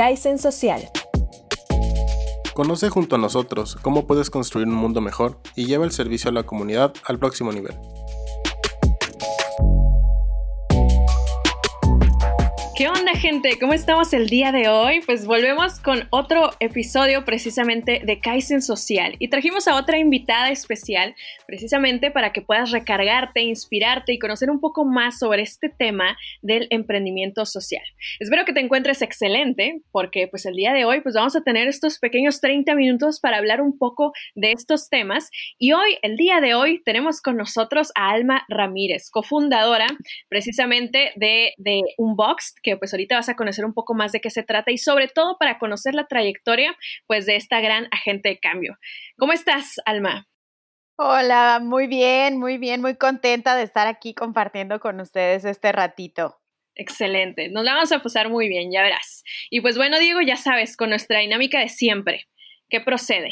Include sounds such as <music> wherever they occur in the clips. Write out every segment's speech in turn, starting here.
Kaizen Social. Conoce junto a nosotros cómo puedes construir un mundo mejor y lleva el servicio a la comunidad al próximo nivel. ¿Qué onda gente? ¿Cómo estamos el día de hoy? Pues volvemos con otro episodio precisamente de Kaizen Social y trajimos a otra invitada especial precisamente para que puedas recargarte, inspirarte y conocer un poco más sobre este tema del emprendimiento social. Espero que te encuentres excelente porque pues el día de hoy pues vamos a tener estos pequeños 30 minutos para hablar un poco de estos temas y hoy, el día de hoy, tenemos con nosotros a Alma Ramírez, cofundadora precisamente de, de Unboxed, que pues ahorita vas a conocer un poco más de qué se trata y sobre todo para conocer la trayectoria pues de esta gran agente de cambio. ¿Cómo estás, Alma? Hola, muy bien, muy bien, muy contenta de estar aquí compartiendo con ustedes este ratito. Excelente, nos la vamos a pasar muy bien, ya verás. Y pues bueno, Diego, ya sabes, con nuestra dinámica de siempre, ¿qué procede?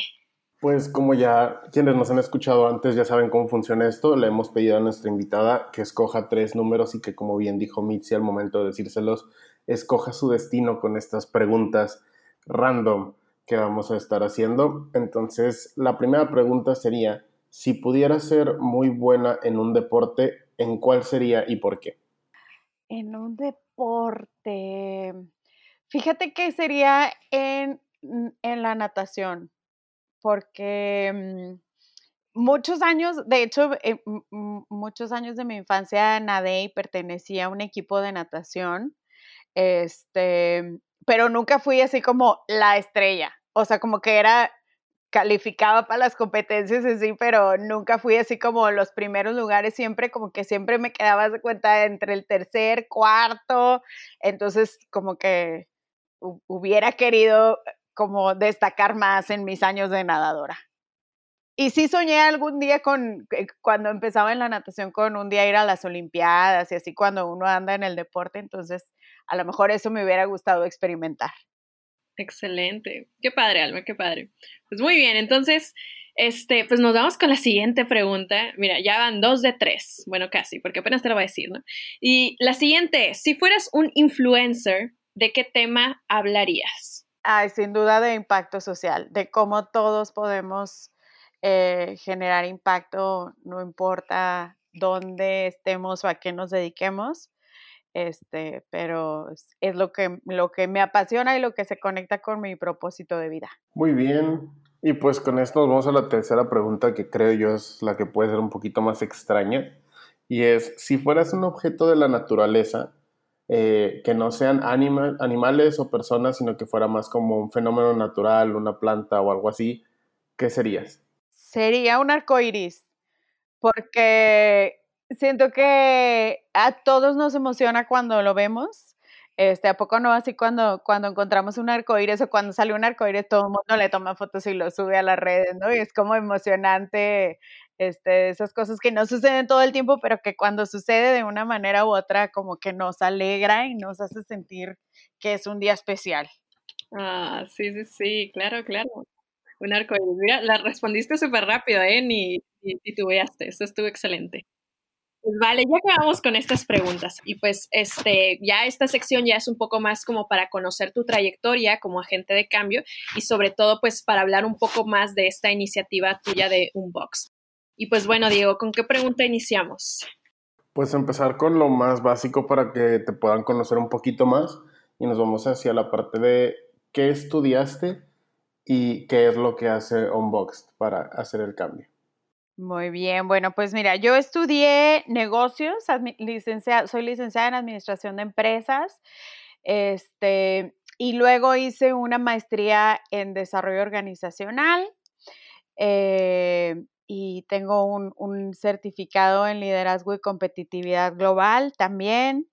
Pues como ya quienes nos han escuchado antes ya saben cómo funciona esto, le hemos pedido a nuestra invitada que escoja tres números y que como bien dijo Mitzi al momento de decírselos, escoja su destino con estas preguntas random que vamos a estar haciendo. Entonces, la primera pregunta sería, si pudiera ser muy buena en un deporte, ¿en cuál sería y por qué? En un deporte, fíjate que sería en, en la natación porque mm, muchos años, de hecho, eh, muchos años de mi infancia nadé y pertenecía a un equipo de natación, este, pero nunca fui así como la estrella, o sea, como que era calificaba para las competencias así, pero nunca fui así como los primeros lugares, siempre como que siempre me quedaba de cuenta entre el tercer, cuarto, entonces como que hubiera querido como destacar más en mis años de nadadora. Y sí soñé algún día con, eh, cuando empezaba en la natación, con un día ir a las Olimpiadas y así cuando uno anda en el deporte, entonces a lo mejor eso me hubiera gustado experimentar. Excelente. Qué padre, Alma, qué padre. Pues muy bien, entonces, este, pues nos vamos con la siguiente pregunta. Mira, ya van dos de tres. Bueno, casi, porque apenas te lo voy a decir, ¿no? Y la siguiente si fueras un influencer, ¿de qué tema hablarías? Ay, sin duda de impacto social, de cómo todos podemos eh, generar impacto, no importa dónde estemos o a qué nos dediquemos, este, pero es, lo, que, lo que me apasiona y lo que se conecta con mi propósito de vida. Muy bien, y pues con esto vamos a la tercera pregunta que creo yo es la que puede ser un poquito más extraña, y es, si fueras un objeto de la naturaleza, eh, que no sean animales o personas, sino que fuera más como un fenómeno natural, una planta o algo así, ¿qué serías? Sería un arco iris, porque siento que a todos nos emociona cuando lo vemos. Este, ¿A poco no? Así cuando, cuando encontramos un arco iris o cuando sale un arco iris, todo el mundo le toma fotos y lo sube a las redes, ¿no? Y es como emocionante este, esas cosas que no suceden todo el tiempo, pero que cuando sucede de una manera u otra, como que nos alegra y nos hace sentir que es un día especial. Ah, sí, sí, sí, claro, claro. Un arco Mira, la respondiste súper rápido, ¿eh? Ni, ni titubeaste, eso estuvo excelente. Pues vale, ya acabamos con estas preguntas y pues este, ya esta sección ya es un poco más como para conocer tu trayectoria como agente de cambio y sobre todo pues para hablar un poco más de esta iniciativa tuya de Unbox. Y pues bueno, Diego, ¿con qué pregunta iniciamos? Pues empezar con lo más básico para que te puedan conocer un poquito más y nos vamos hacia la parte de qué estudiaste y qué es lo que hace Unboxed para hacer el cambio. Muy bien, bueno, pues mira, yo estudié negocios, soy licenciada en administración de empresas, este, y luego hice una maestría en desarrollo organizacional. Eh, y tengo un, certificado en liderazgo y competitividad global también.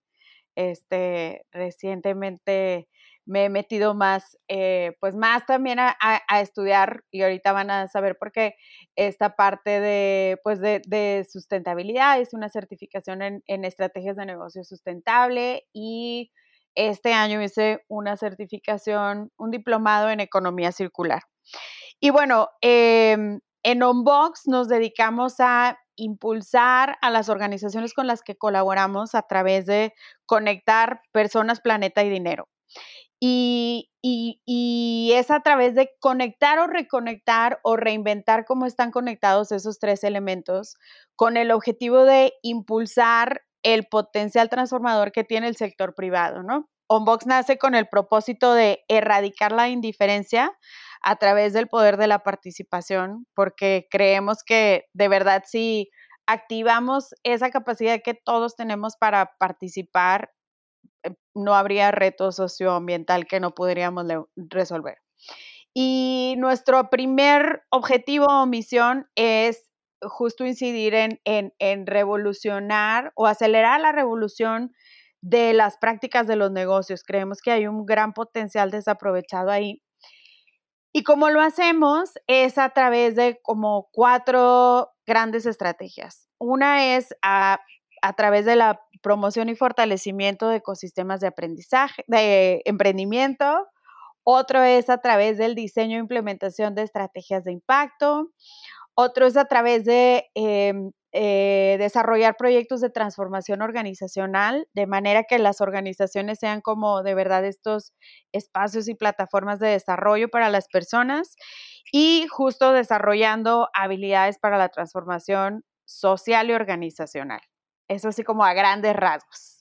Este, recientemente me he metido más, eh, pues más también a, estudiar y ahorita van a saber por qué esta parte de, pues de, sustentabilidad es una certificación en, estrategias de negocio sustentable y este año hice una certificación, un diplomado en economía circular. Y bueno, eh, en Unbox nos dedicamos a impulsar a las organizaciones con las que colaboramos a través de conectar personas, planeta y dinero. Y, es a través de conectar o reconectar o reinventar cómo están conectados esos tres elementos con el objetivo de impulsar el potencial transformador que tiene el sector privado, ¿no? Onbox nace con el propósito de erradicar la indiferencia a través del poder de la participación, porque creemos que de verdad si activamos esa capacidad que todos tenemos para participar, eh, no habría reto socioambiental que no podríamos resolver. Y nuestro primer objetivo o misión es justo incidir en, en, revolucionar o acelerar la revolución de las prácticas de los negocios. Creemos que hay un gran potencial desaprovechado ahí. Y como lo hacemos es a través de como cuatro grandes estrategias. Una es a, a través de la promoción y fortalecimiento de ecosistemas de aprendizaje, de emprendimiento. Otro es a través del diseño e implementación de estrategias de impacto. Otro es a través de em, eh, desarrollar proyectos de transformación organizacional, de manera que las organizaciones sean como de verdad estos espacios y plataformas de desarrollo para las personas y justo desarrollando habilidades para la transformación social y organizacional. Eso así como a grandes rasgos.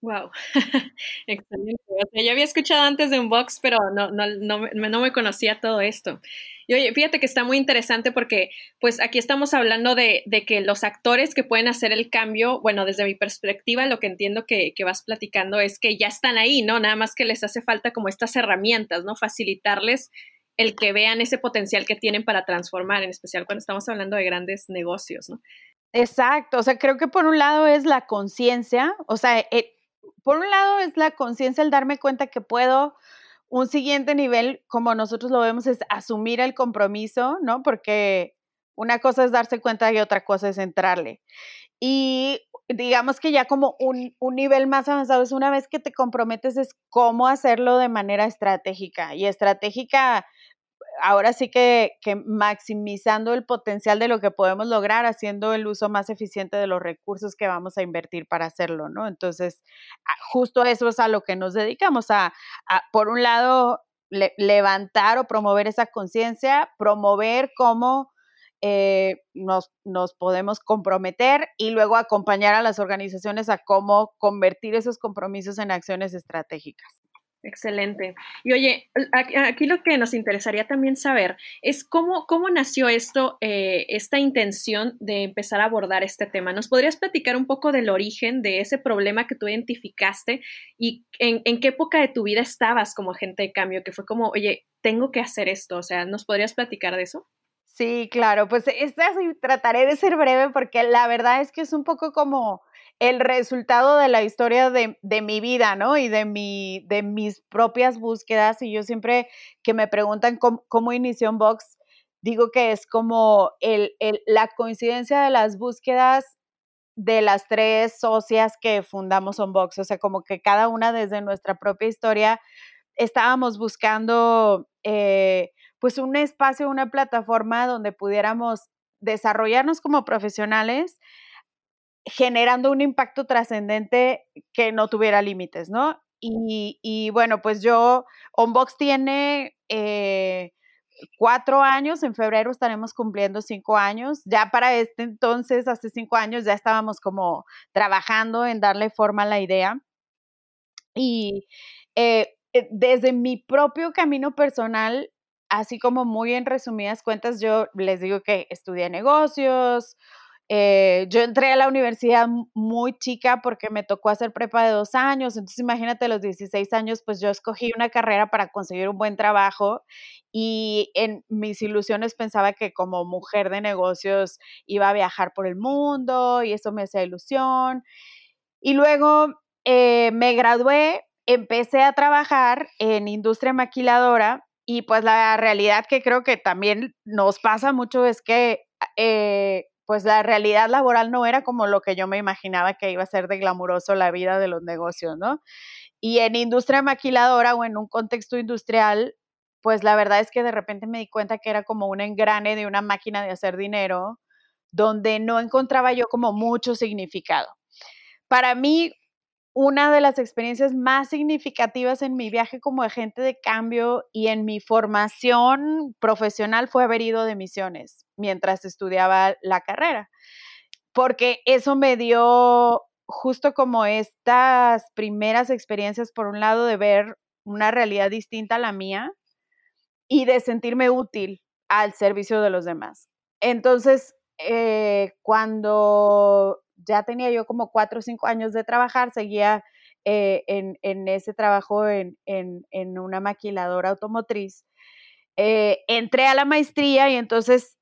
Wow, <laughs> excelente. yo había escuchado antes de un box, pero no, no, no, no, me conocía todo esto. Y oye, fíjate que está muy interesante porque pues aquí estamos hablando de, de, que los actores que pueden hacer el cambio, bueno, desde mi perspectiva, lo que entiendo que, que, vas platicando es que ya están ahí, ¿no? Nada más que les hace falta como estas herramientas, ¿no? Facilitarles el que vean ese potencial que tienen para transformar, en especial cuando estamos hablando de grandes negocios, ¿no? Exacto, o sea, creo que por un lado es la conciencia, o sea, eh, por un lado es la conciencia, el darme cuenta que puedo, un siguiente nivel, como nosotros lo vemos, es asumir el compromiso, ¿no? Porque una cosa es darse cuenta y otra cosa es entrarle. Y digamos que ya como un, un, nivel más avanzado es una vez que te comprometes es cómo hacerlo de manera estratégica. Y estratégica ahora sí que, maximizando el potencial de lo que podemos lograr, haciendo el uso más eficiente de los recursos que vamos a invertir para hacerlo, ¿no? Entonces, justo eso es a lo que nos dedicamos, a, por un lado, levantar o promover esa conciencia, promover cómo eh, nos, nos podemos comprometer y luego acompañar a las organizaciones a cómo convertir esos compromisos en acciones estratégicas. Excelente. Y oye, aquí lo que nos interesaría también saber es cómo, cómo nació esto, eh, esta intención de empezar a abordar este tema. ¿Nos podrías platicar un poco del origen de ese problema que tú identificaste y en, qué época de tu vida estabas como agente de cambio? Que fue como, oye, tengo que hacer esto. O sea, ¿nos podrías platicar de eso? Sí, claro, pues esta trataré de ser breve porque la verdad es que es un poco como el resultado de la historia de, mi vida, ¿no? Y de, mi, de mis propias búsquedas. Y yo siempre que me preguntan cómo, inició un box, digo que es como el, la coincidencia de las búsquedas de las tres socias que fundamos Unbox, o sea, como que cada una desde nuestra propia historia estábamos buscando eh, pues un espacio, una plataforma donde pudiéramos desarrollarnos como profesionales, generando un impacto trascendente que no tuviera límites, ¿no? Y, bueno, pues yo, Onbox tiene eh, cuatro años, en febrero estaremos cumpliendo cinco años. Ya para este entonces, hace cinco años, ya estábamos como trabajando en darle forma a la idea. Y eh, eh, desde mi propio camino personal, así como muy en resumidas cuentas, yo les digo que estudié negocios, eh, yo entré a la universidad muy chica porque me tocó hacer prepa de dos años, entonces imagínate a los 16 años, pues yo escogí una carrera para conseguir un buen trabajo y en mis ilusiones pensaba que como mujer de negocios iba a viajar por el mundo y eso me hacía ilusión. Y luego eh, me gradué, empecé a trabajar en industria maquiladora y pues la realidad que creo que también nos pasa mucho es que... Eh, pues la realidad laboral no era como lo que yo me imaginaba que iba a ser de glamuroso la vida de los negocios, ¿no? Y en industria maquiladora o en un contexto industrial, pues la verdad es que de repente me di cuenta que era como un engrane de una máquina de hacer dinero, donde no encontraba yo como mucho significado. Para mí, una de las experiencias más significativas en mi viaje como agente de cambio y en mi formación profesional fue haber ido de misiones mientras estudiaba la carrera, porque eso me dio justo como estas primeras experiencias, por un lado, de ver una realidad distinta a la mía y de sentirme útil al servicio de los demás. Entonces, eh, cuando ya tenía yo como cuatro o cinco años de trabajar, seguía eh, en, ese trabajo en, una maquiladora automotriz. Eh, entré a la maestría y entonces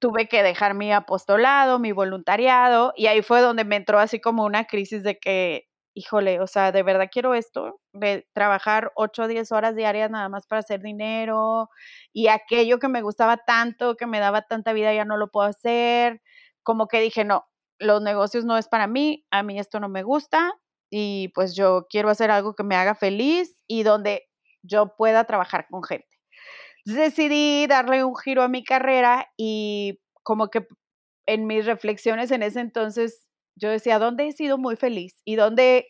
tuve que dejar mi apostolado, mi voluntariado, y ahí fue donde me entró así como una crisis de que, híjole, o sea, de verdad quiero esto, de trabajar ocho o 10 horas diarias nada más para hacer dinero, y aquello que me gustaba tanto, que me daba tanta vida, ya no lo puedo hacer. Como que dije, no, los negocios no es para mí, a mí esto no me gusta, y pues yo quiero hacer algo que me haga feliz y donde yo pueda trabajar con gente decidí darle un giro a mi carrera y como que en mis reflexiones en ese entonces yo decía, ¿dónde he sido muy feliz? ¿Y dónde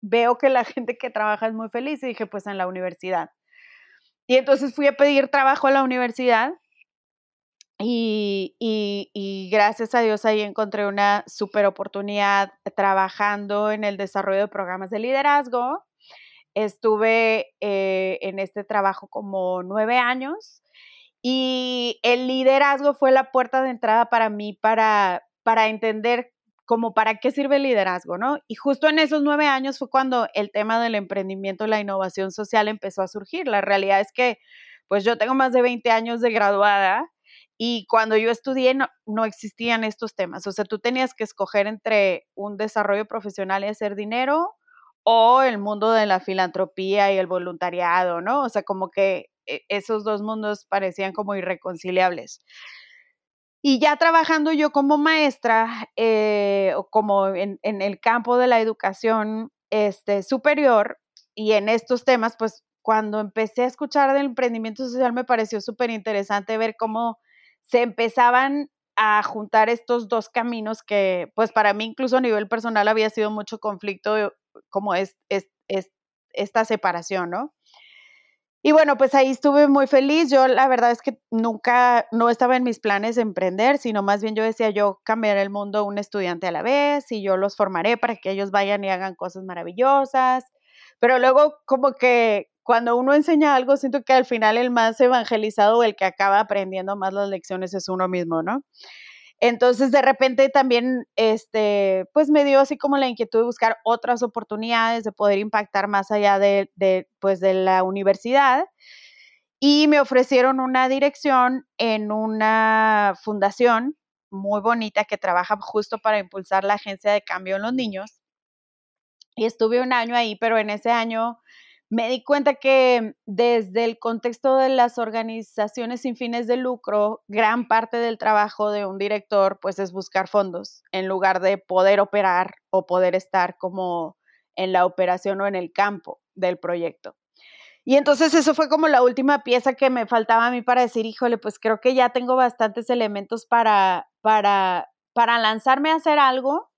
veo que la <laughs> gente que trabaja es muy feliz? Y dije, pues en la universidad. Y entonces fui a pedir trabajo a la universidad y, gracias a Dios ahí encontré una super oportunidad trabajando en el desarrollo de programas de liderazgo Estuve eh, en este trabajo como nueve años y el liderazgo fue la puerta de entrada para mí para, para entender como para qué sirve el liderazgo, ¿no? Y justo en esos nueve años fue cuando el tema del emprendimiento y la innovación social empezó a surgir. La realidad es que, pues yo tengo más de 20 años de graduada y cuando yo estudié no, no existían estos temas. O sea, tú tenías que escoger entre un desarrollo profesional y hacer dinero o el mundo de la filantropía y el voluntariado, ¿no? O sea, como que eh, esos dos mundos parecían como irreconciliables. Y ya trabajando yo como maestra eh, o como en, el campo de la educación este, superior y en estos temas, pues cuando empecé a escuchar del emprendimiento social me pareció súper interesante ver cómo se empezaban a juntar estos dos caminos que pues para mí incluso a nivel personal había sido mucho conflicto como es, es, esta separación, ¿no? Y bueno, pues ahí estuve muy feliz. Yo la verdad es que nunca, no estaba en mis planes de emprender, sino más bien yo decía, yo cambiaré el mundo un estudiante a la vez y yo los formaré para que ellos vayan y hagan cosas maravillosas. Pero luego como que cuando uno enseña algo, siento que al final el más evangelizado o el que acaba aprendiendo más las lecciones es uno mismo, ¿no? Entonces, de repente también, este, pues me dio así como la inquietud de buscar otras oportunidades de poder impactar más allá de, de, pues, de la universidad. Y me ofrecieron una dirección en una fundación muy bonita que trabaja justo para impulsar la agencia de cambio en los niños. Y estuve un año ahí, pero en ese año me di cuenta que desde el contexto de las organizaciones sin fines de lucro, gran parte del trabajo de un director pues es buscar fondos en lugar de poder operar o poder estar como en la operación o en el campo del proyecto. Y entonces eso fue como la última pieza que me faltaba a mí para decir, híjole, pues creo que ya tengo bastantes elementos para, para, para lanzarme a hacer algo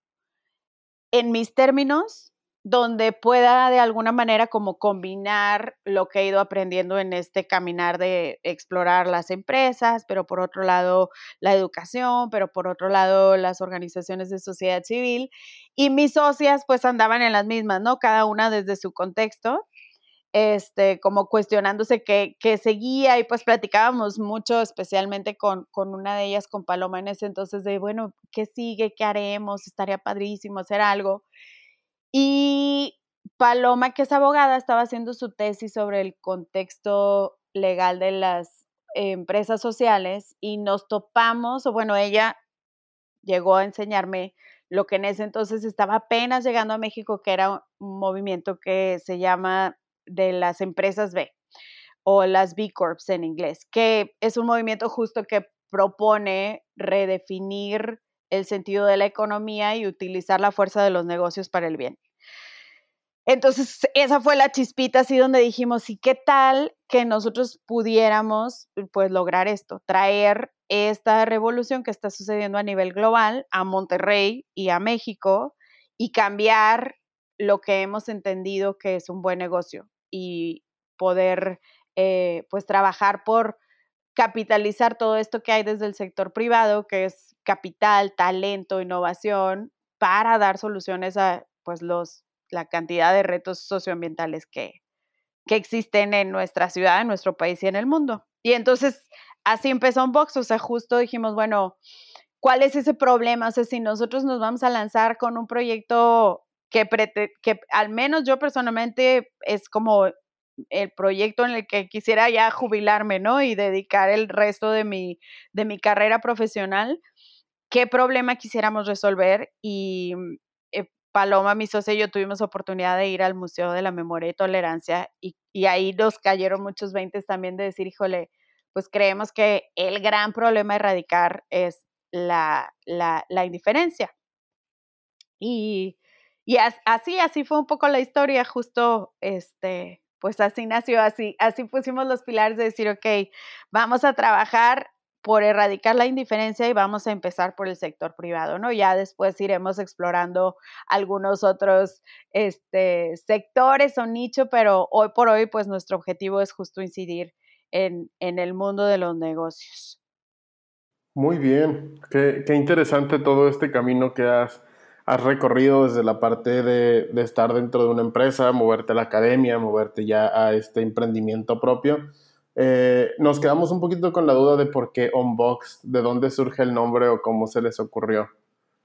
en mis términos donde pueda de alguna manera como combinar lo que he ido aprendiendo en este caminar de explorar las empresas, pero por otro lado la educación, pero por otro lado las organizaciones de sociedad civil. Y mis socias pues andaban en las mismas, ¿no? Cada una desde su contexto, este, como cuestionándose qué, qué seguía y pues platicábamos mucho, especialmente con, con una de ellas, con Paloma en ese entonces, de, bueno, ¿qué sigue? ¿Qué haremos? Estaría padrísimo hacer algo. Y Paloma, que es abogada, estaba haciendo su tesis sobre el contexto legal de las empresas sociales y nos topamos, o bueno, ella llegó a enseñarme lo que en ese entonces estaba apenas llegando a México, que era un movimiento que se llama de las empresas B o las B Corps en inglés, que es un movimiento justo que propone redefinir el sentido de la economía y utilizar la fuerza de los negocios para el bien. Entonces, esa fue la chispita así donde dijimos, ¿y qué tal que nosotros pudiéramos pues lograr esto? Traer esta revolución que está sucediendo a nivel global a Monterrey y a México y cambiar lo que hemos entendido que es un buen negocio y poder eh, pues trabajar por capitalizar todo esto que hay desde el sector privado, que es capital, talento, innovación, para dar soluciones a pues los, la cantidad de retos socioambientales que, que existen en nuestra ciudad, en nuestro país y en el mundo. Y entonces así empezó Unbox, o sea, justo dijimos, bueno, ¿cuál es ese problema? O sea, si nosotros nos vamos a lanzar con un proyecto que, que al menos yo personalmente es como el proyecto en el que quisiera ya jubilarme, ¿no? Y dedicar el resto de mi, de mi carrera profesional, ¿qué problema quisiéramos resolver? Y eh, Paloma, mi socia y yo tuvimos oportunidad de ir al Museo de la Memoria y Tolerancia y, y ahí nos cayeron muchos veintes también de decir, híjole, pues creemos que el gran problema a erradicar es la, la, la indiferencia. Y, y así, así fue un poco la historia, justo este, pues así nació, así, así pusimos los pilares de decir, ok, vamos a trabajar por erradicar la indiferencia y vamos a empezar por el sector privado, ¿no? Ya después iremos explorando algunos otros este, sectores o nicho, pero hoy por hoy, pues nuestro objetivo es justo incidir en, en el mundo de los negocios. Muy bien, qué, qué interesante todo este camino que has has recorrido desde la parte de, estar dentro de una empresa, moverte a la academia, moverte ya a este emprendimiento propio. Eh, nos quedamos un poquito con la duda de por qué Unboxed, de dónde surge el nombre o cómo se les ocurrió.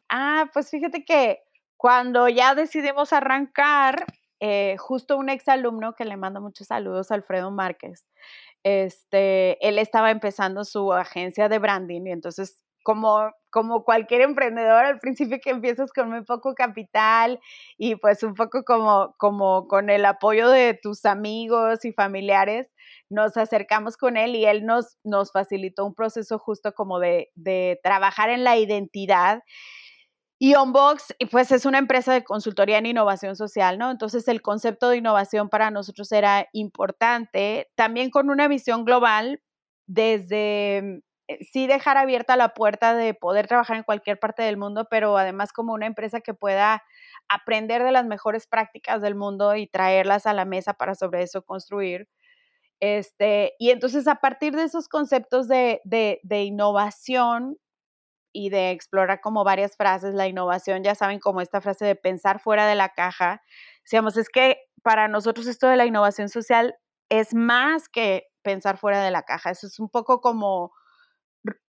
Ah, pues fíjate que cuando ya decidimos arrancar, eh, justo un exalumno que le mando muchos saludos, Alfredo Márquez, este, él estaba empezando su agencia de branding y entonces como, como cualquier emprendedor al principio que empiezas con muy poco capital y pues un poco como, como con el apoyo de tus amigos y familiares, nos acercamos con él y él nos, nos facilitó un proceso justo como de, de trabajar en la identidad. Y Onbox, pues es una empresa de consultoría en innovación social, ¿no? Entonces el concepto de innovación para nosotros era importante, también con una visión global desde sí dejar abierta la puerta de poder trabajar en cualquier parte del mundo, pero además como una empresa que pueda aprender de las mejores prácticas del mundo y traerlas a la mesa para sobre eso construir. Este, y entonces a partir de esos conceptos de, de, de innovación y de explorar como varias frases, la innovación, ya saben, como esta frase de pensar fuera de la caja, decíamos, es que para nosotros esto de la innovación social es más que pensar fuera de la caja, eso es un poco como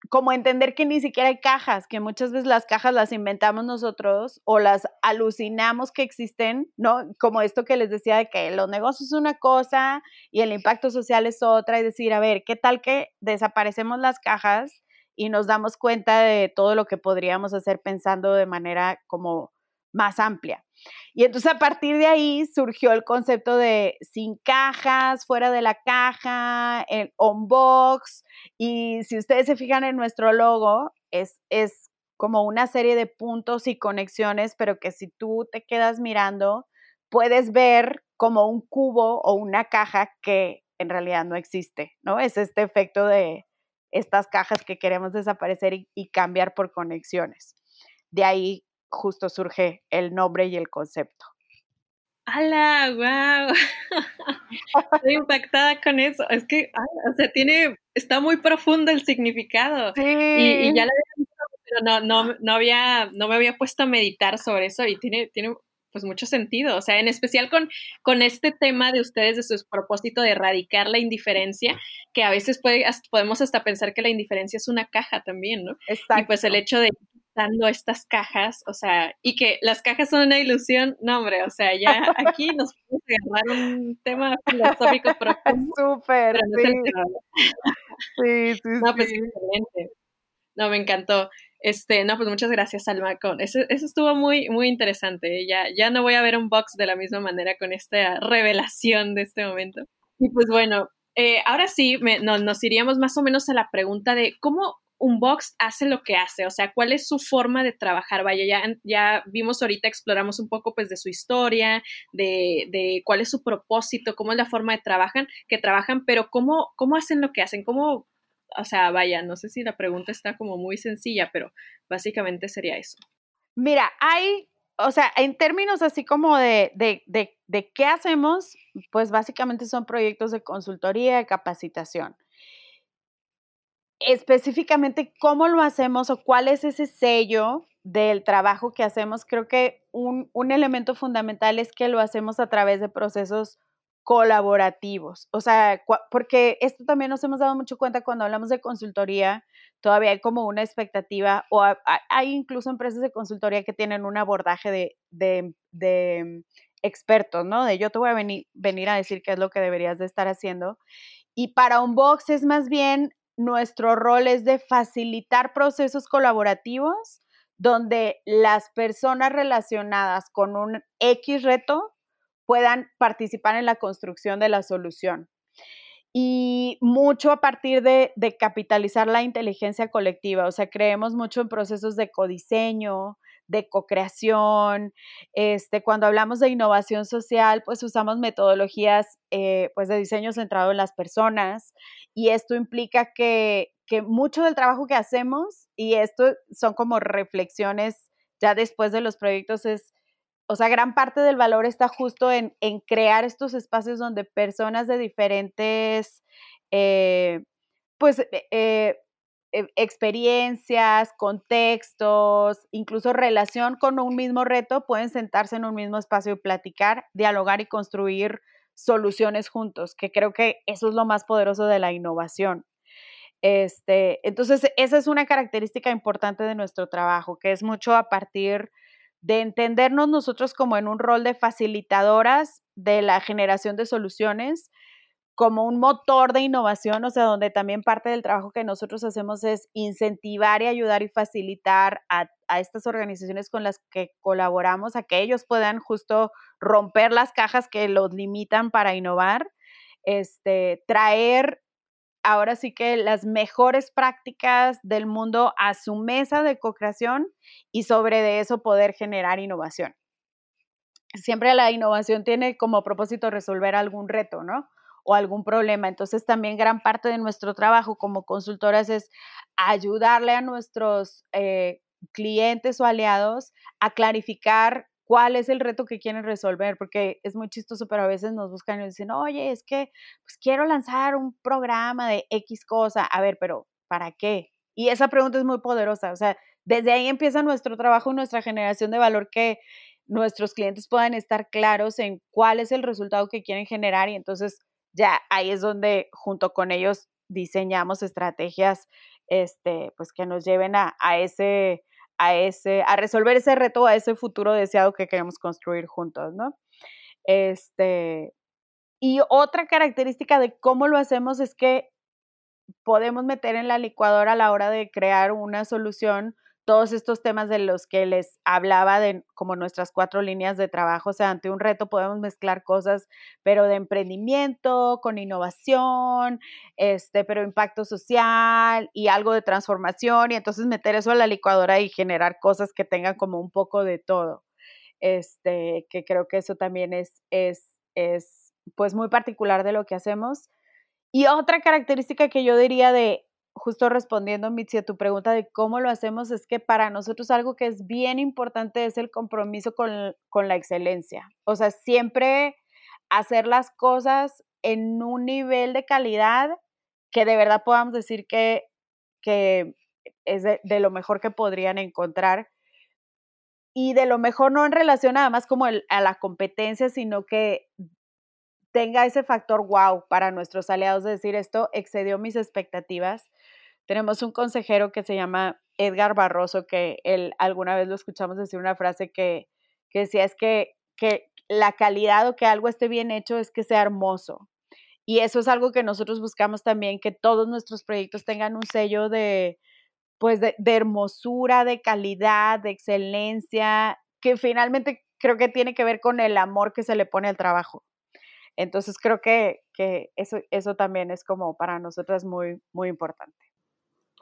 como entender que ni siquiera hay cajas, que muchas veces las cajas las inventamos nosotros o las alucinamos que existen, ¿no? Como esto que les decía de que los negocios es una cosa y el impacto social es otra, y decir, a ver, ¿qué tal que desaparecemos las cajas y nos damos cuenta de todo lo que podríamos hacer pensando de manera como más amplia? Y entonces a partir de ahí surgió el concepto de sin cajas, fuera de la caja, el on-box. Y si ustedes se fijan en nuestro logo, es, es como una serie de puntos y conexiones, pero que si tú te quedas mirando, puedes ver como un cubo o una caja que en realidad no existe, ¿no? Es este efecto de estas cajas que queremos desaparecer y, y cambiar por conexiones. De ahí justo surge el nombre y el concepto. ¡Hala! ¡Wow! <laughs> Estoy impactada con eso. Es que, o sea, tiene, está muy profundo el significado. Sí. Y, ya lo había visto, pero no, no, no, había, no me había puesto a meditar sobre eso y tiene, tiene pues mucho sentido. O sea, en especial con, con este tema de ustedes, de su propósito de erradicar la indiferencia, que a veces puede, podemos hasta pensar que la indiferencia es una caja también, ¿no? Exacto. Y pues el hecho de dando estas cajas, o sea, y que las cajas son una ilusión, no hombre, o sea, ya <laughs> aquí nos podemos agarrar un tema filosófico <laughs> profundo. Súper, sí. sí. sí, No, pues excelente. No, me encantó. Este, no, pues muchas gracias, Alma. Con eso, eso estuvo muy, muy interesante. Ya, ya no voy a ver un box de la misma manera con esta revelación de este momento. Y pues bueno, eh, ahora sí, me, no, nos iríamos más o menos a la pregunta de cómo, un box hace lo que hace, o sea, cuál es su forma de trabajar. Vaya, ya, ya vimos ahorita, exploramos un poco pues de su historia, de, de, cuál es su propósito, cómo es la forma de trabajan, que trabajan, pero cómo, cómo hacen lo que hacen, cómo, o sea, vaya, no sé si la pregunta está como muy sencilla, pero básicamente sería eso. Mira, hay o sea, en términos así como de, de, de, de, qué hacemos, pues básicamente son proyectos de consultoría, de capacitación. Específicamente, ¿cómo lo hacemos o cuál es ese sello del trabajo que hacemos? Creo que un, un elemento fundamental es que lo hacemos a través de procesos colaborativos. O sea, porque esto también nos hemos dado mucho cuenta cuando hablamos de consultoría, todavía hay como una expectativa, o hay incluso empresas de consultoría que tienen un abordaje de, de, de expertos, ¿no? De yo te voy a venir, venir a decir qué es lo que deberías de estar haciendo. Y para un box es más bien nuestro rol es de facilitar procesos colaborativos donde las personas relacionadas con un X reto puedan participar en la construcción de la solución. Y mucho a partir de, capitalizar la inteligencia colectiva, o sea, creemos mucho en procesos de codiseño, de co-creación. Este, cuando hablamos de innovación social, pues usamos metodologías eh, pues de diseño centrado en las personas y esto implica que, que mucho del trabajo que hacemos, y esto son como reflexiones ya después de los proyectos, es o sea, gran parte del valor está justo en, crear estos espacios donde personas de diferentes, eh, pues, eh, experiencias, contextos, incluso relación con un mismo reto, pueden sentarse en un mismo espacio y platicar, dialogar y construir soluciones juntos, que creo que eso es lo más poderoso de la innovación. Este, entonces, esa es una característica importante de nuestro trabajo, que es mucho a partir de entendernos nosotros como en un rol de facilitadoras de la generación de soluciones, como un motor de innovación, o sea, donde también parte del trabajo que nosotros hacemos es incentivar y ayudar y facilitar a, estas organizaciones con las que colaboramos, a que ellos puedan justo romper las cajas que los limitan para innovar, este, traer ahora sí que las mejores prácticas del mundo a su mesa de co-creación y sobre de eso poder generar innovación. Siempre la innovación tiene como propósito resolver algún reto, ¿no? O algún problema. Entonces también gran parte de nuestro trabajo como consultoras es ayudarle a nuestros eh, clientes o aliados a clarificar cuál es el reto que quieren resolver, porque es muy chistoso, pero a veces nos buscan y dicen, oye, es que pues quiero lanzar un programa de X cosa, a ver, pero ¿para qué? Y esa pregunta es muy poderosa, o sea, desde ahí empieza nuestro trabajo, nuestra generación de valor, que nuestros clientes puedan estar claros en cuál es el resultado que quieren generar y entonces ya ahí es donde junto con ellos diseñamos estrategias este, pues que nos lleven a, a ese a, ese, a resolver ese reto, a ese futuro deseado que queremos construir juntos, ¿no? Este, y otra característica de cómo lo hacemos es que podemos meter en la licuadora a la hora de crear una solución todos estos temas de los que les hablaba de como nuestras cuatro líneas de trabajo, o sea, ante un reto podemos mezclar cosas, pero de emprendimiento, con innovación, este, pero impacto social y algo de transformación y entonces meter eso a la licuadora y generar cosas que tengan como un poco de todo. Este, que creo que eso también es, es, es pues muy particular de lo que hacemos. Y otra característica que yo diría de justo respondiendo, Mitzi, a tu pregunta de cómo lo hacemos, es que para nosotros algo que es bien importante es el compromiso con, la excelencia. O sea, siempre hacer las cosas en un nivel de calidad que de verdad podamos decir que, que es de, lo mejor que podrían encontrar. Y de lo mejor no en relación nada más como a la competencia, sino que tenga ese factor wow para nuestros aliados de decir esto excedió mis expectativas tenemos un consejero que se llama Edgar Barroso, que él alguna vez lo escuchamos decir una frase que, que decía es que, que la calidad o que algo esté bien hecho es que sea hermoso. Y eso es algo que nosotros buscamos también, que todos nuestros proyectos tengan un sello de, pues de, de hermosura, de calidad, de excelencia, que finalmente creo que tiene que ver con el amor que se le pone al trabajo. Entonces creo que, que eso, eso también es como para nosotras muy, muy importante.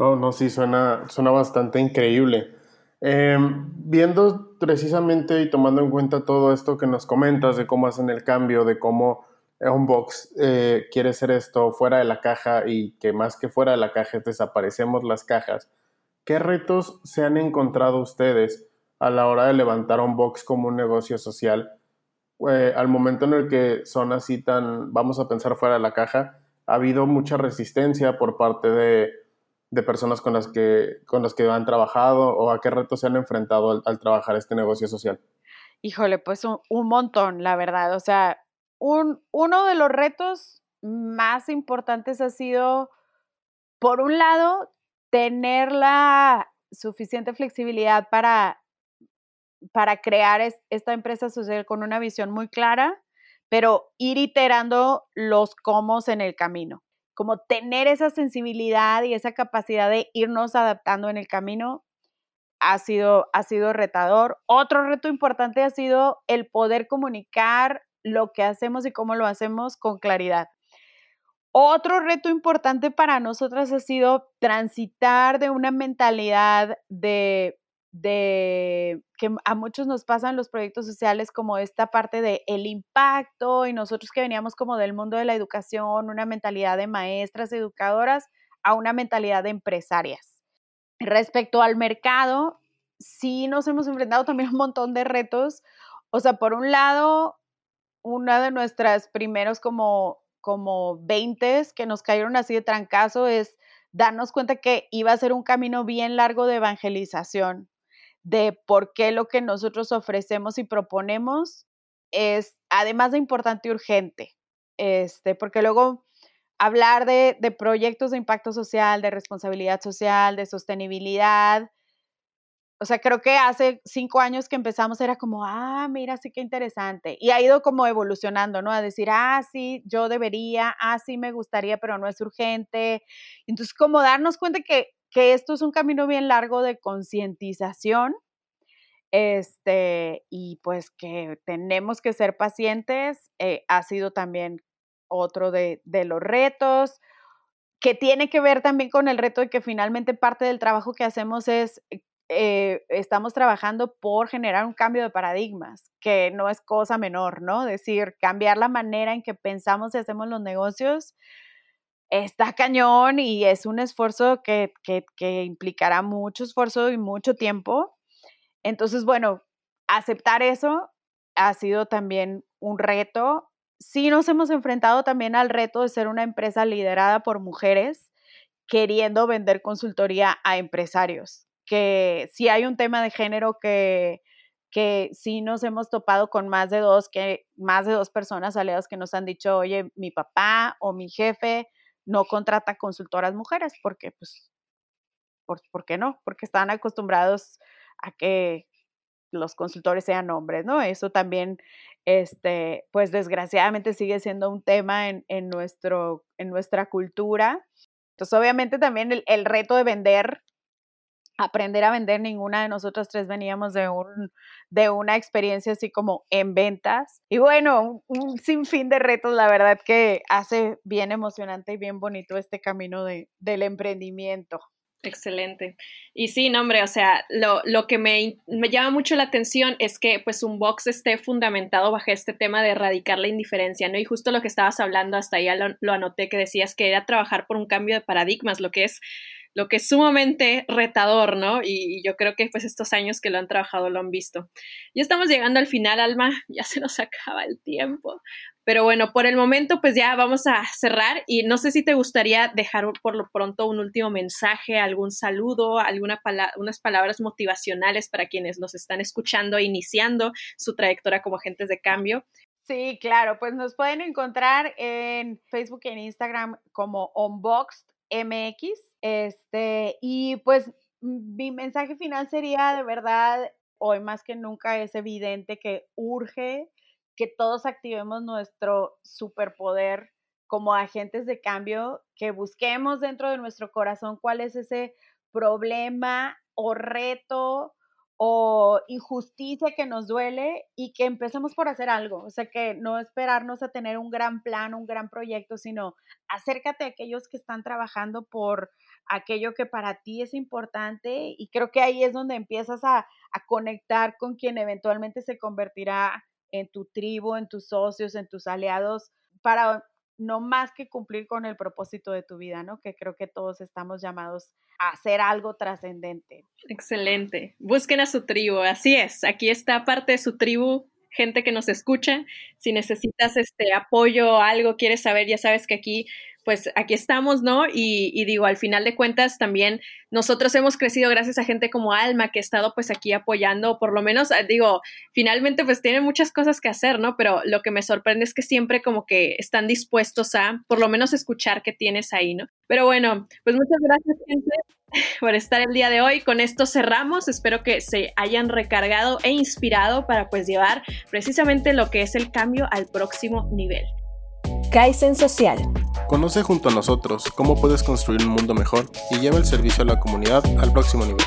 Oh, no, sí, suena, suena bastante increíble. Em, viendo precisamente y tomando en cuenta todo esto que nos comentas de cómo hacen el cambio, de cómo Unbox eh, quiere ser esto fuera de la caja y que más que fuera de la caja desaparecemos las cajas, ¿qué retos se han encontrado ustedes a la hora de levantar un box como un negocio social, eh, al momento en el que son así tan, vamos a pensar fuera de la caja, ha habido mucha resistencia por parte de, personas con las, que, con las que han trabajado o a qué retos se han enfrentado al, trabajar este negocio social? Híjole, pues un, montón, la verdad. O sea, un, uno de los retos más importantes ha sido, por un lado, tener la suficiente flexibilidad para para crear esta empresa social con una visión muy clara, pero ir iterando los cómo en el camino. Como tener esa sensibilidad y esa capacidad de irnos adaptando en el camino ha sido, ha sido retador. Otro reto importante ha sido el poder comunicar lo que hacemos y cómo lo hacemos con claridad. Otro reto importante para nosotras ha sido transitar de una mentalidad de de que a muchos nos pasan los proyectos sociales como esta parte de el impacto y nosotros que veníamos como del mundo de la educación, una mentalidad de maestras educadoras a una mentalidad de empresarias. Respecto al mercado, sí nos hemos enfrentado también a un montón de retos. O sea, por un lado, una de nuestras primeros como como 20 que nos cayeron así de trancazo es darnos cuenta que iba a ser un camino bien largo de evangelización de por qué lo que nosotros ofrecemos y proponemos es, además de importante, urgente. Este, porque luego hablar de, de proyectos de impacto social, de responsabilidad social, de sostenibilidad, o sea, creo que hace cinco años que empezamos era como, ah, mira, sí que interesante. Y ha ido como evolucionando, ¿no? A decir, ah, sí, yo debería, ah, sí, me gustaría, pero no es urgente. Entonces, como darnos cuenta que que esto es un camino bien largo de concientización, este, y pues que tenemos que ser pacientes, eh, ha sido también otro de, los retos, que tiene que ver también con el reto de que finalmente parte del trabajo que hacemos es, eh, estamos trabajando por generar un cambio de paradigmas, que no es cosa menor, ¿no? Decir, cambiar la manera en que pensamos y hacemos los negocios está cañón y es un esfuerzo que, implicará mucho esfuerzo y mucho tiempo. Entonces, bueno, aceptar eso ha sido también un reto. Sí nos hemos enfrentado también al reto de ser una empresa liderada por mujeres queriendo vender consultoría a empresarios, que sí hay un tema de género que, que sí nos hemos topado con más de dos, que más de dos personas aliadas que nos han dicho, oye, mi papá o mi jefe no contrata consultoras mujeres porque, pues, ¿por, qué no? Porque están acostumbrados a que los consultores sean hombres, ¿no? Eso también, este, pues desgraciadamente sigue siendo un tema en, nuestro, en nuestra cultura. Entonces, obviamente también el, el reto de vender aprender a vender. Ninguna de nosotras tres veníamos de, un, de una experiencia así como en ventas. Y bueno, un, sinfín de retos, la verdad que hace bien emocionante y bien bonito este camino de, del emprendimiento. Excelente. Y sí, no, hombre, o sea, lo, lo que me, me, llama mucho la atención es que pues un box esté fundamentado bajo este tema de erradicar la indiferencia, ¿no? Y justo lo que estabas hablando, hasta lo, lo anoté, que decías que era trabajar por un cambio de paradigmas, lo que es lo que es sumamente retador, ¿no? Y, yo creo que pues estos años que lo han trabajado lo han visto. Ya estamos llegando al final, Alma, <laughs> ya se nos acaba el tiempo. Pero bueno, por el momento pues ya vamos a cerrar y no sé si te gustaría dejar por lo pronto un último mensaje, algún saludo, alguna unas palabras motivacionales para quienes nos están escuchando e iniciando su trayectoria como agentes de cambio. Sí, claro, pues nos pueden encontrar en Facebook y en Instagram como Unboxed MX este, y pues mi mensaje final sería de verdad, hoy más que nunca es evidente que urge que todos activemos nuestro superpoder como agentes de cambio, que busquemos dentro de nuestro corazón cuál es ese problema o reto o injusticia que nos duele y que empecemos por hacer algo. O sea, que no esperarnos a tener un gran plan, un gran proyecto, sino acércate a aquellos que están trabajando por aquello que para ti es importante y creo que ahí es donde empiezas a, conectar con quien eventualmente se convertirá en tu tribu, en tus socios, en tus aliados, para no más que cumplir con el propósito de tu vida, ¿no? Que creo que todos estamos llamados a hacer algo trascendente. Excelente. Busquen a su tribu, así es. Aquí está parte de su tribu, gente que nos escucha. Si necesitas este apoyo o algo, quieres saber, ya sabes que aquí pues aquí estamos, ¿no? Y, digo, al final de cuentas también nosotros hemos crecido gracias a gente como Alma que ha estado pues aquí apoyando, por lo menos, ah, digo, finalmente pues tienen muchas cosas que hacer, ¿no? Pero lo que me sorprende es que siempre como que están dispuestos a por lo menos escuchar que tienes ahí, ¿no? Pero bueno, pues muchas gracias gente <laughs> por estar el día de hoy. Con esto cerramos. Espero que se hayan recargado e inspirado para pues llevar precisamente lo que es el cambio al próximo nivel. Kaizen Social. Conoce junto a nosotros cómo puedes construir un mundo mejor y lleva el servicio a la comunidad al próximo nivel.